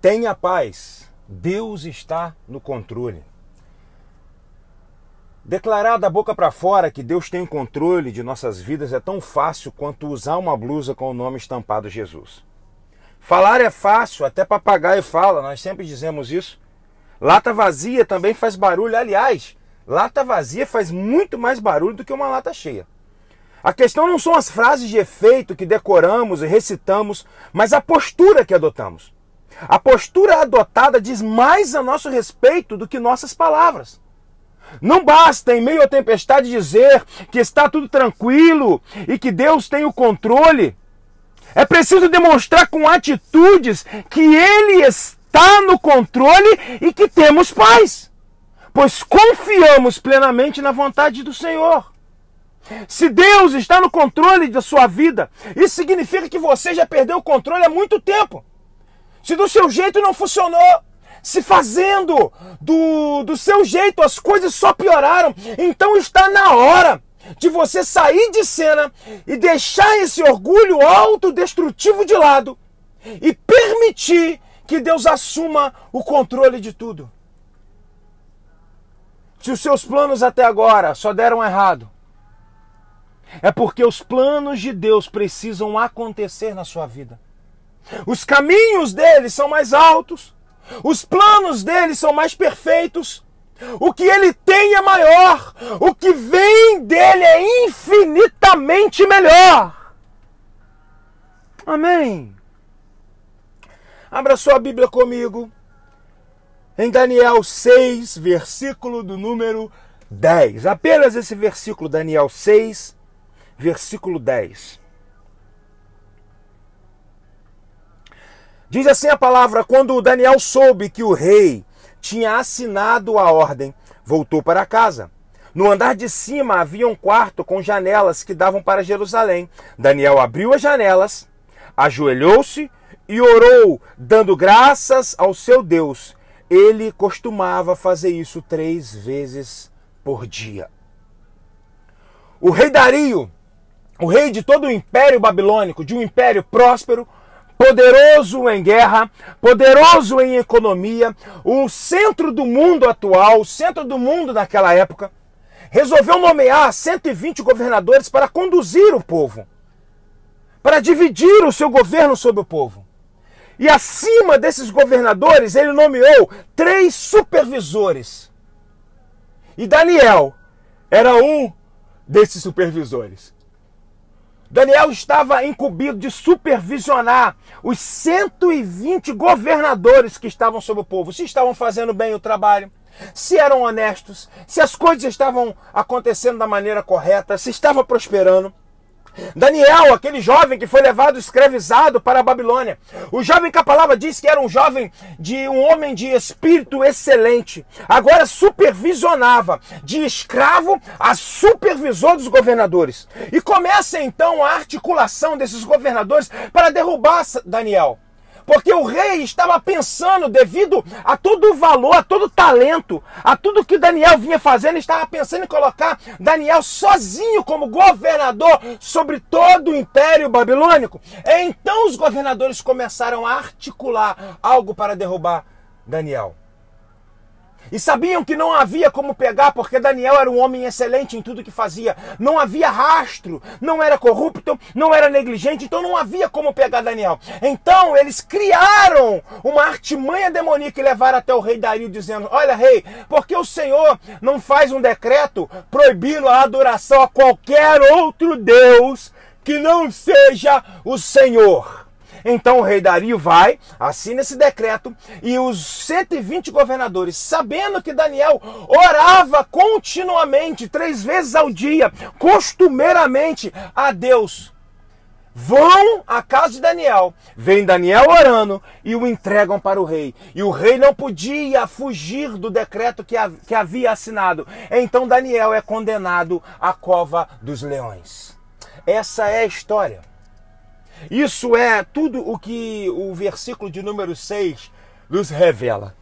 Tenha paz. Deus está no controle. Declarar da boca para fora que Deus tem controle de nossas vidas é tão fácil quanto usar uma blusa com o nome estampado Jesus. Falar é fácil, até papagaio fala, nós sempre dizemos isso. Lata vazia também faz barulho. Aliás, lata vazia faz muito mais barulho do que uma lata cheia. A questão não são as frases de efeito que decoramos e recitamos, mas a postura que adotamos. A postura adotada diz mais a nosso respeito do que nossas palavras. Não basta, em meio à tempestade, dizer que está tudo tranquilo e que Deus tem o controle. É preciso demonstrar com atitudes que Ele está no controle e que temos paz, pois confiamos plenamente na vontade do Senhor. Se Deus está no controle da sua vida, isso significa que você já perdeu o controle há muito tempo. Se do seu jeito não funcionou, se fazendo do, do seu jeito as coisas só pioraram, então está na hora de você sair de cena e deixar esse orgulho autodestrutivo de lado e permitir que Deus assuma o controle de tudo. Se os seus planos até agora só deram errado, é porque os planos de Deus precisam acontecer na sua vida. Os caminhos dele são mais altos, os planos dele são mais perfeitos. O que ele tem é maior. O que vem dele é infinitamente melhor. Amém. Abra sua Bíblia comigo. Em Daniel 6, versículo do número 10. Apenas esse versículo, Daniel 6, versículo 10. Diz assim a palavra: quando Daniel soube que o rei tinha assinado a ordem, voltou para casa. No andar de cima havia um quarto com janelas que davam para Jerusalém. Daniel abriu as janelas, ajoelhou-se e orou, dando graças ao seu Deus. Ele costumava fazer isso três vezes por dia. O rei Dario, o rei de todo o império babilônico, de um império próspero, poderoso em guerra, poderoso em economia, o centro do mundo atual, o centro do mundo naquela época, resolveu nomear 120 governadores para conduzir o povo, para dividir o seu governo sobre o povo. E acima desses governadores, ele nomeou três supervisores. E Daniel era um desses supervisores. Daniel estava incumbido de supervisionar os 120 governadores que estavam sobre o povo, se estavam fazendo bem o trabalho, se eram honestos, se as coisas estavam acontecendo da maneira correta, se estava prosperando. Daniel, aquele jovem que foi levado escravizado para a Babilônia. O jovem que a palavra diz que era um jovem de um homem de espírito excelente. Agora supervisionava de escravo a supervisor dos governadores. E começa então a articulação desses governadores para derrubar Daniel. Porque o rei estava pensando, devido a todo o valor, a todo o talento, a tudo que Daniel vinha fazendo, estava pensando em colocar Daniel sozinho como governador sobre todo o império babilônico. Então os governadores começaram a articular algo para derrubar Daniel. E sabiam que não havia como pegar, porque Daniel era um homem excelente em tudo que fazia. Não havia rastro, não era corrupto, não era negligente, então não havia como pegar Daniel. Então eles criaram uma artimanha demoníaca e levaram até o rei Dario, dizendo: Olha, rei, porque o Senhor não faz um decreto proibindo a adoração a qualquer outro Deus que não seja o Senhor? Então o rei Dario vai, assina esse decreto e os 120 governadores, sabendo que Daniel orava continuamente, três vezes ao dia, costumeiramente a Deus, vão à casa de Daniel, vem Daniel orando e o entregam para o rei. E o rei não podia fugir do decreto que, que havia assinado. Então Daniel é condenado à cova dos leões. Essa é a história. Isso é tudo o que o versículo de número 6 nos revela.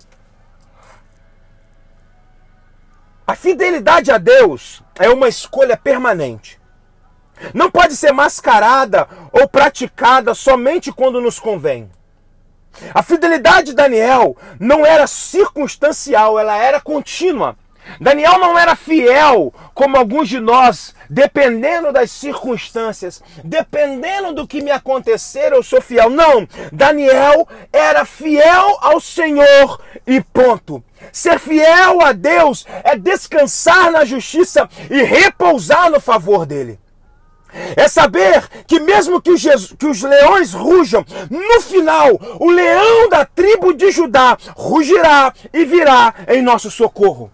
A fidelidade a Deus é uma escolha permanente. Não pode ser mascarada ou praticada somente quando nos convém. A fidelidade de Daniel não era circunstancial, ela era contínua. Daniel não era fiel como alguns de nós, dependendo das circunstâncias, dependendo do que me acontecer, eu sou fiel. Não, Daniel era fiel ao Senhor e ponto. Ser fiel a Deus é descansar na justiça e repousar no favor dele. É saber que mesmo que, Jesus, que, os leões rujam, no final, o leão da tribo de Judá rugirá e virá em nosso socorro.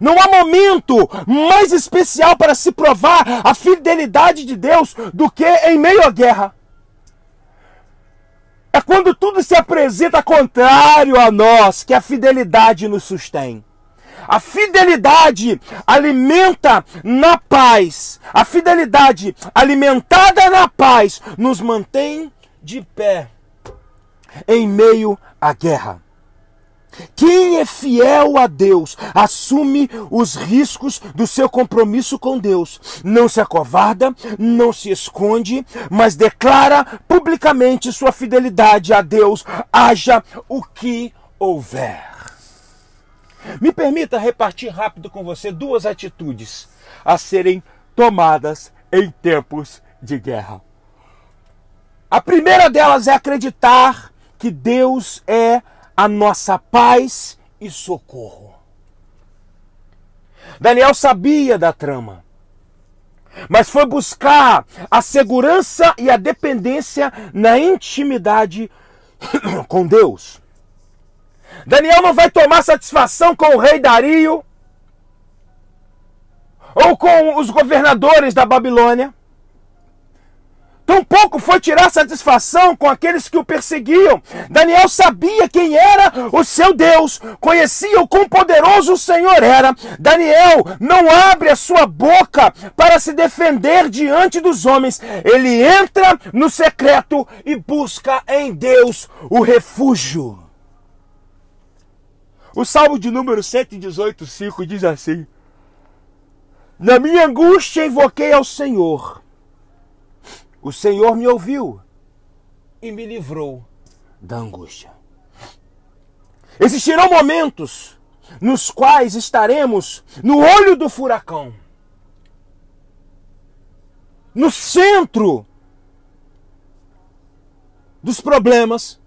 Não há momento mais especial para se provar a fidelidade de Deus do que em meio à guerra. É quando tudo se apresenta contrário a nós que a fidelidade nos sustém. A fidelidade alimenta na paz. A fidelidade alimentada na paz nos mantém de pé em meio à guerra. Quem é fiel a Deus assume os riscos do seu compromisso com Deus. Não se acovarda, não se esconde, mas declara publicamente sua fidelidade a Deus, haja o que houver. Me permita repartir rápido com você duas atitudes a serem tomadas em tempos de guerra. A primeira delas é acreditar que Deus é a nossa paz e socorro. Daniel sabia da trama, mas foi buscar a segurança e a dependência na intimidade com Deus. Daniel não vai tomar satisfação com o rei Dario ou com os governadores da Babilônia. Tampouco foi tirar satisfação com aqueles que o perseguiam. Daniel sabia quem era o seu Deus, conhecia o quão poderoso o Senhor era. Daniel não abre a sua boca para se defender diante dos homens. Ele entra no secreto e busca em Deus o refúgio. O Salmo de número 118, 5 diz assim: Na minha angústia invoquei ao Senhor. O Senhor me ouviu e me livrou da angústia. Existirão momentos nos quais estaremos no olho do furacão, no centro dos problemas,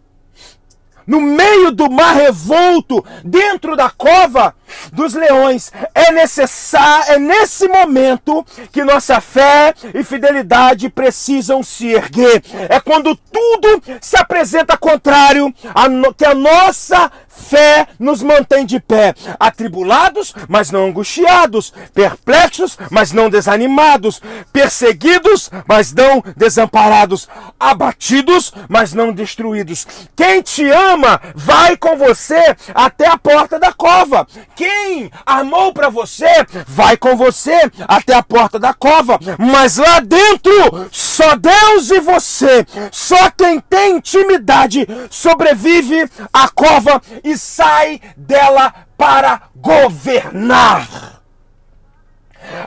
no meio do mar revolto, dentro da cova dos leões. É necessário, é nesse momento que nossa fé e fidelidade precisam se erguer. É quando tudo se apresenta contrário a no, que a nossa fé nos mantém de pé, atribulados, mas não angustiados, perplexos, mas não desanimados, perseguidos, mas não desamparados, abatidos, mas não destruídos. Quem te ama vai com você até a porta da cova. Quem armou para você vai com você até a porta da cova, mas lá dentro só Deus e você, só quem tem intimidade sobrevive à cova e sai dela para governar.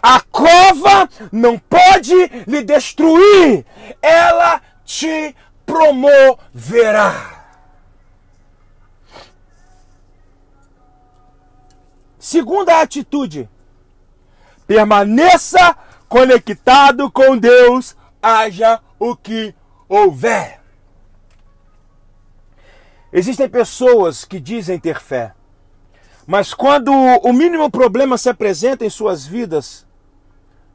A cova não pode lhe destruir, ela te promoverá. Segunda atitude: permaneça conectado com Deus, haja o que houver. Existem pessoas que dizem ter fé, mas quando o mínimo problema se apresenta em suas vidas,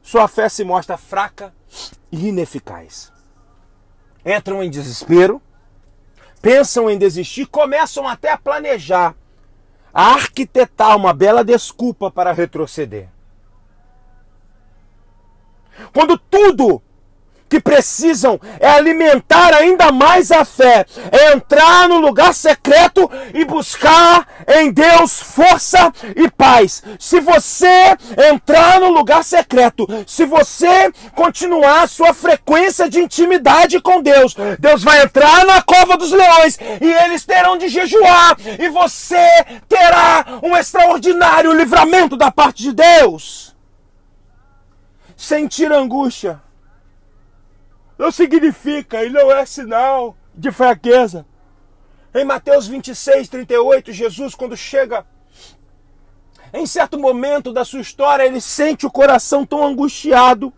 sua fé se mostra fraca e ineficaz. Entram em desespero, pensam em desistir, começam até a planejar, arquitetar uma bela desculpa para retroceder. Quando tudo que precisam é alimentar ainda mais a fé, é entrar no lugar secreto e buscar em Deus força e paz. Se você entrar no lugar secreto, se você continuar a sua frequência de intimidade com Deus, Deus vai entrar na cova dos leões e eles terão de jejuar e você terá um extraordinário livramento da parte de Deus. Sentir angústia não significa e não é sinal de fraqueza. Em Mateus 26, 38, Jesus, quando chega em certo momento da sua história, ele sente o coração tão angustiado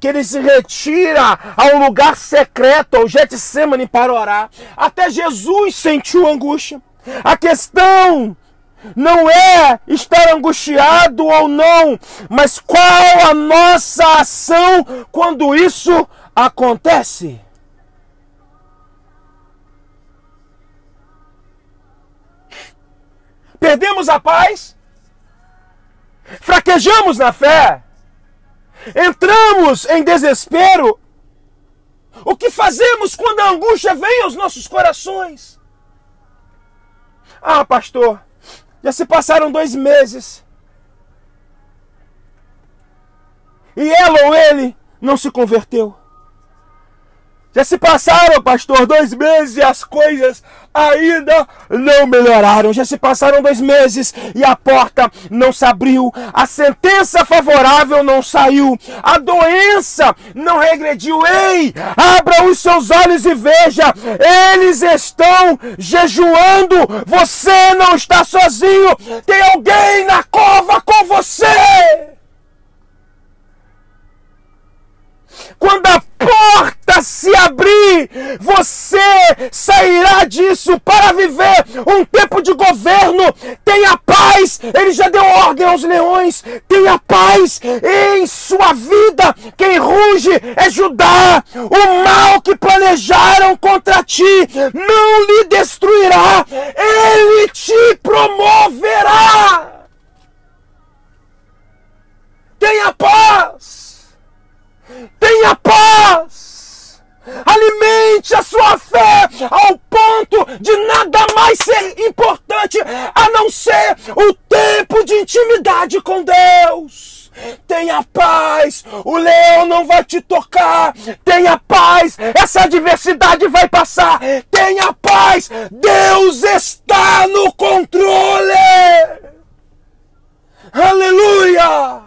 que ele se retira ao lugar secreto, ao Getsemane, para orar. Até Jesus sentiu angústia. A questão não é estar angustiado ou não, mas qual a nossa ação quando isso acontece. Perdemos a paz? Fraquejamos na fé? Entramos em desespero? O que fazemos quando a angústia vem aos nossos corações? Ah, pastor, já se passaram dois meses. E ela ou ele não se converteu. Já se passaram, pastor, dois meses e as coisas ainda não melhoraram. Já se passaram dois meses e a porta não se abriu. A sentença favorável não saiu. A doença não regrediu. Ei, abra os seus olhos e veja. Eles estão jejuando. Você não está sozinho. Tem alguém na cova com você. Quando a porta se abrir, você sairá disso para viver um tempo de governo. Tenha paz, ele já deu ordem aos leões. Tenha paz em sua vida. Quem ruge é Judá. O mal que planejaram contra ti não lhe destruirá, ele te promoverá. Tenha paz. Tenha paz aumente a sua fé ao ponto de nada mais ser importante a não ser o tempo de intimidade com Deus. Tenha paz, o leão não vai te tocar. Tenha paz, essa adversidade vai passar. Tenha paz, Deus está no controle. Aleluia!